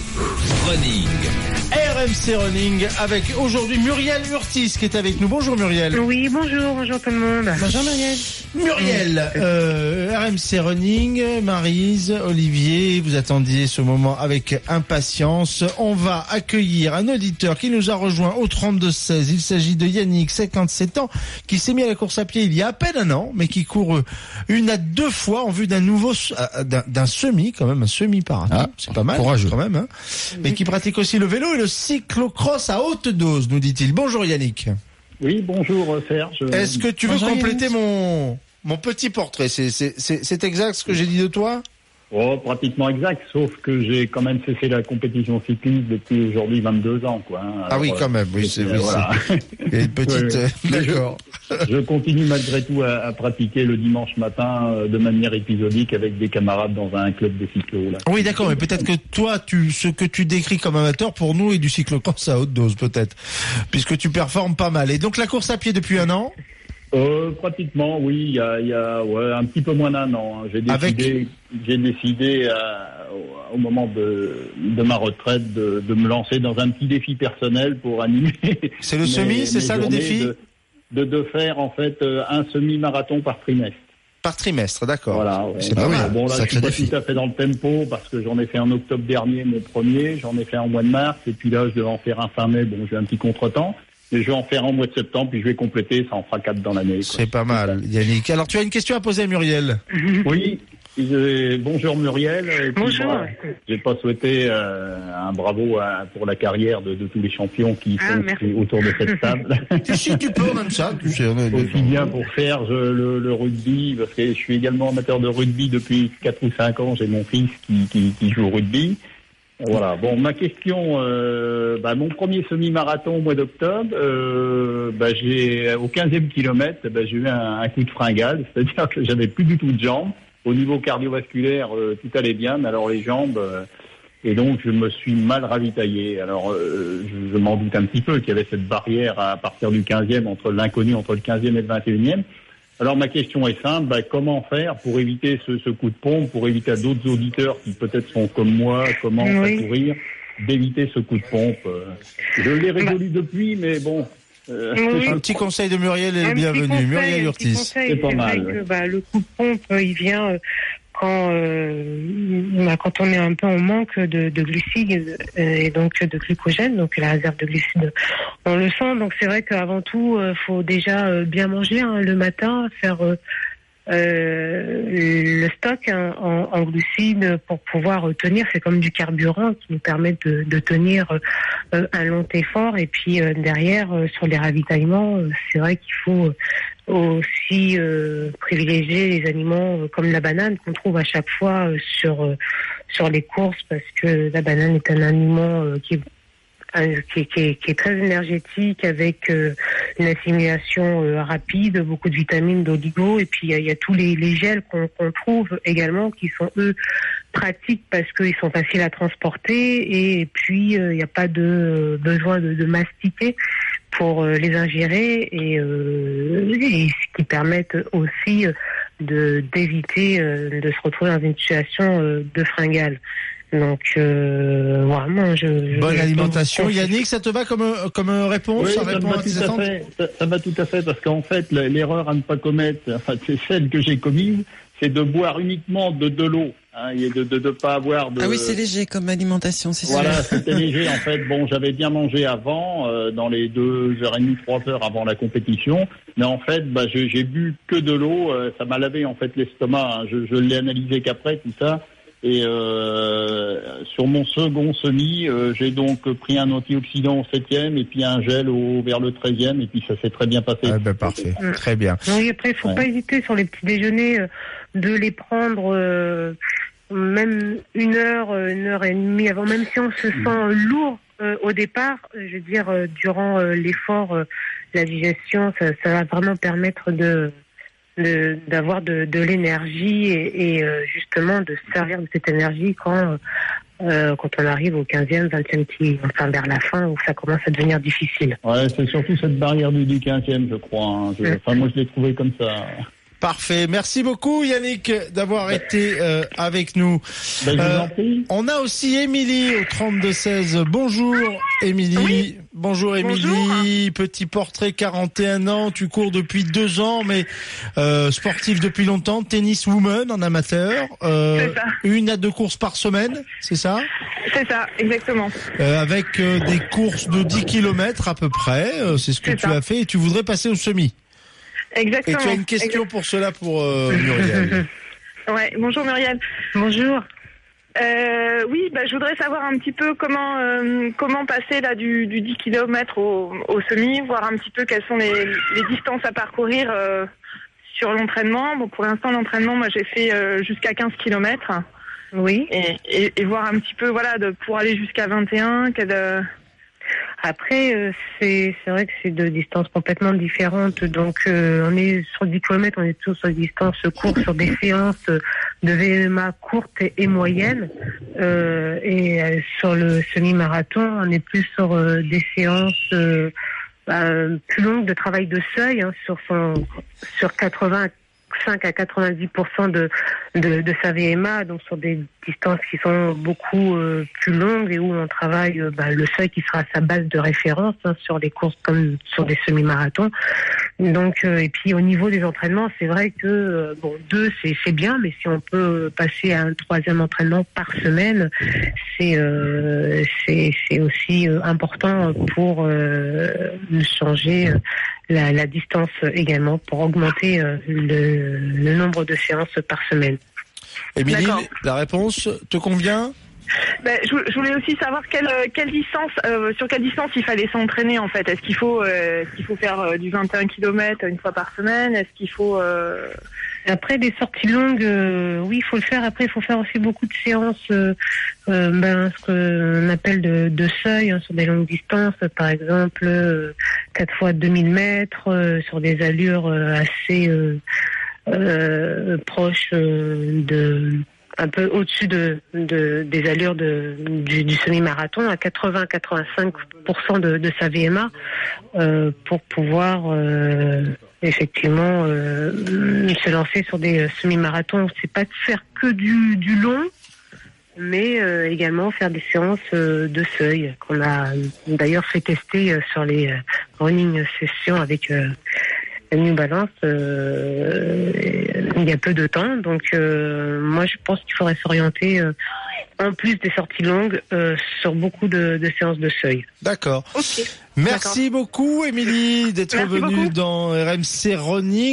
City. Running. RMC Running avec aujourd'hui Muriel Urtis qui est avec nous. Bonjour Muriel. Oui, bonjour, bonjour tout le monde. Bonjour Muriel. Muriel, euh, RMC Running, Marise, Olivier, vous attendiez ce moment avec impatience. On va accueillir un auditeur qui nous a rejoint au 32-16. Il s'agit de Yannick, 57 ans, qui s'est mis à la course à pied il y a à peine un an, mais qui court une à deux fois en vue d'un nouveau, euh, d'un semi, quand même, un semi-marathon. Ah, C'est pas mal, courageux. quand même, hein. Mais qui pratique aussi le vélo et le cyclocross à haute dose, nous dit-il. Bonjour Yannick. Oui, bonjour Serge. Est-ce que tu veux Bonjour, compléter mon, mon petit portrait? C'est exact ce que j'ai dit de toi? Oh, pratiquement exact, sauf que j'ai quand même cessé la compétition cycliste depuis aujourd'hui 22 ans, quoi. hein. Ah oui, quand même, oui, euh, c'est oui, voilà. une petite... Ouais. euh, je- continue malgré tout à, à pratiquer le dimanche matin euh, de manière épisodique avec des camarades dans un club de cyclo. Là. Oui, d'accord, mais peut-être que toi, tu, ce que tu décris comme amateur, pour nous, est du cyclocross à haute dose, peut-être, puisque tu performes pas mal. Et donc la course à pied depuis un an? Euh, pratiquement, oui, il y a, il y a ouais, un petit peu moins d'un an. hein. J'ai décidé, j'ai décidé euh, au, moment de, de ma retraite de, de me lancer dans un petit défi personnel pour animer. C'est le mes- semi, c'est ça le défi de, de, faire en fait euh, un semi-marathon par trimestre. Par trimestre, d'accord. Voilà. ouais. C'est pas mal. Bon là, je suis pas défi. tout à fait dans le tempo parce que j'en ai fait en octobre dernier mon premier, j'en ai fait en mois de mars et puis là je devais en faire un fin mai. Bon, j'ai un petit contretemps. Je vais en faire en mois de septembre, puis je vais compléter, ça en fera quatre dans l'année. C'est pas mal, Yannick. Alors, tu as une question à poser à Muriel Oui. euh, bonjour Muriel. Et puis, Bonjour. J'ai pas souhaité euh, un bravo à- pour la carrière de, de tous les champions qui Ah, sont merci. autour de cette table. Tu si tu peux, même ça. Tu sais, Aussi bien pour Serge le, le rugby, parce que je suis également amateur de rugby depuis 4 ou 5 ans. J'ai mon fils qui, qui, qui joue au rugby. Voilà. Bon, ma question, euh, bah, mon premier semi-marathon au mois d'octobre, euh, bah, j'ai au 15e kilomètre, bah, j'ai eu un, coup de fringale, c'est-à-dire que j'avais plus du tout de jambes. Au niveau cardiovasculaire, euh, tout allait bien, mais alors les jambes. euh, et donc, je me suis mal ravitaillé. Alors, euh, je, je m'en doute un petit peu qu'il y avait cette barrière à partir du 15e, entre l'inconnu, entre le 15e et le 21e. Alors, ma question est simple. Bah, comment faire pour éviter ce, ce coup de pompe, pour éviter à d'autres auditeurs qui peut-être sont comme moi, commencent Oui. à courir, d'éviter ce coup de pompe? Euh. Je l'ai résolu depuis, mais bon. euh, Oui. Un petit conseil de Muriel est le bienvenu. conseil, Muriel Urtis. C'est pas mal, que, bah, le coup de pompe, euh, il vient euh, quand, euh, quand on est un peu en manque de, de glucides euh, et donc de glycogène, donc la réserve de glucides, on le sent. Donc c'est vrai qu'avant tout, il faut déjà euh, bien manger hein, le matin, faire euh, euh, le stock en, en glucides pour pouvoir euh, tenir. C'est comme du carburant qui nous permet de, tenir euh, un long effort. Et puis euh, derrière, euh, sur les ravitaillements, euh, c'est vrai qu'il faut euh, aussi euh, privilégier les aliments euh, comme la banane qu'on trouve à chaque fois euh, sur euh, sur les courses parce que la banane est un aliment euh, qui est euh, qui, est- qui qui est très énergétique avec euh, une assimilation euh, rapide, beaucoup de vitamines, d'oligo et puis il y y, a tous les, les gels qu'on qu'on trouve également qui sont eux pratiques parce qu'ils sont faciles à transporter et puis euh, il n'y a pas de euh, besoin de, de mastiquer pour euh, les ingérer et, euh, et ce qui permettent aussi euh, de d'éviter euh, de se retrouver dans une situation euh, de fringale. Donc euh, voilà, moi, je, je- Bonne alimentation. Yannick, ça te va comme, comme réponse? Oui, Ça répond va à tes tout à fait. Ça, ça va tout à fait parce qu'en fait, l'erreur à ne pas commettre, enfin, c'est celle que j'ai commise, c'est de boire uniquement de, de l'eau, hein, et de ne de, de pas avoir de. Ah oui, c'est léger comme alimentation, c'est Voilà, sûr. c'était léger en fait. Bon, j'avais bien mangé avant, euh, dans les deux heures et demie, trois heures avant la compétition, mais en fait, bah, j'ai j'ai bu que de l'eau. euh, ça m'a lavé en fait l'estomac. hein. Je, je l'ai analysé qu'après tout ça. Et euh, sur mon second semi, euh, j'ai donc pris un antioxydant au septième et puis un gel au, vers le treizième et puis ça s'est très bien passé. Ah ben, Parfait, Mm. très bien. Oui, après, il faut Ouais. pas hésiter sur les petits déjeuners euh, de les prendre euh, même une heure, euh, une heure et demie avant, même si on se sent lourd euh, au départ. Je veux dire, euh, durant euh, l'effort, euh, la digestion, ça, ça va vraiment permettre de- d'avoir de, de l'énergie et, et, euh, justement de se servir de cette énergie quand euh, quand on arrive au 15e, 20e qui, enfin vers la fin où ça commence à devenir difficile. Ouais, c'est surtout cette barrière du, du 15e, je crois. hein. Je- Mm. enfin, moi, je l'ai trouvé comme ça. Parfait. Merci beaucoup Yannick d'avoir été euh, avec nous. Ben, Euh. On a aussi Émilie au 3216. Bonjour Émilie. Bonjour Émilie. Petit portrait, 41 ans. Tu cours depuis deux ans, mais euh, sportif depuis longtemps. Tennis woman en amateur. Euh, C'est ça. une à deux courses par semaine, c'est ça? C'est ça, exactement. Euh, Avec euh, des courses de 10 km à peu près. Euh, c'est ce que tu ça. as fait et tu voudrais passer au semi. Et Exactement. tu as une question pour cela pour euh, Muriel. Ouais, bonjour Muriel. Bonjour. Euh, oui, bah, je voudrais savoir un petit peu comment euh, comment passer là du, du 10 km au, au semi, voir un petit peu quelles sont les, les distances à parcourir euh, sur l'entraînement. Bon, pour l'instant, l'entraînement, moi, j'ai fait euh, jusqu'à 15 km Oui. et, et, et voir un petit peu, voilà, de, pour aller jusqu'à 21. quel, euh, Après, euh, c'est vrai que c'est de distances complètement différentes. Donc, euh, on est sur 10 km, on est tous sur des distances courtes, sur des séances de VMA courtes et, moyennes. Euh, et euh, sur le semi-marathon, on est plus sur euh, des séances bah, plus longues de travail de seuil, hein, sur son sur 85 à 90 de, de sa VMA, donc sur des distances qui sont beaucoup euh, plus longues et où on travaille euh, bah, le seuil qui sera sa base de référence hein, sur des courses comme sur des semi-marathons. Donc euh, et puis au niveau des entraînements, c'est vrai que euh, bon deux c'est c'est bien, mais si on peut passer à un troisième entraînement par semaine, c'est euh, c'est c'est aussi euh, important pour euh, changer la, la distance également pour augmenter euh, le, le nombre de séances par semaine. Émilie, la réponse te convient? Ben, je, voulais aussi savoir quelle, euh, quelle distance, euh, sur quelle distance il fallait s'entraîner en fait. Est-ce qu'il faut, euh, faut faire euh, du 21 km une fois par semaine? Est-ce qu'il faut euh, Après des sorties longues, oui, il faut le faire. Après, il faut faire aussi beaucoup de séances, ben, ce qu'on appelle de, seuil hein, sur des longues distances, par exemple euh, 4 fois 2000 mètres, sur des allures assez proches de un peu au-dessus de, de des allures de, du, du semi-marathon à 80-85% de, de sa VMA euh, pour pouvoir euh, effectivement euh, se lancer sur des euh, semi-marathons. C'est pas de faire que du, du long, mais euh, également faire des séances euh, de seuil qu'on a d'ailleurs fait tester sur les running sessions avec New Balance euh, il y a peu de temps. Donc euh, moi je pense qu'il faudrait s'orienter euh, en plus des sorties longues euh, sur beaucoup de, de séances de seuil. D'accord. Merci beaucoup Émilie d'être venue beaucoup. dans RMC Running.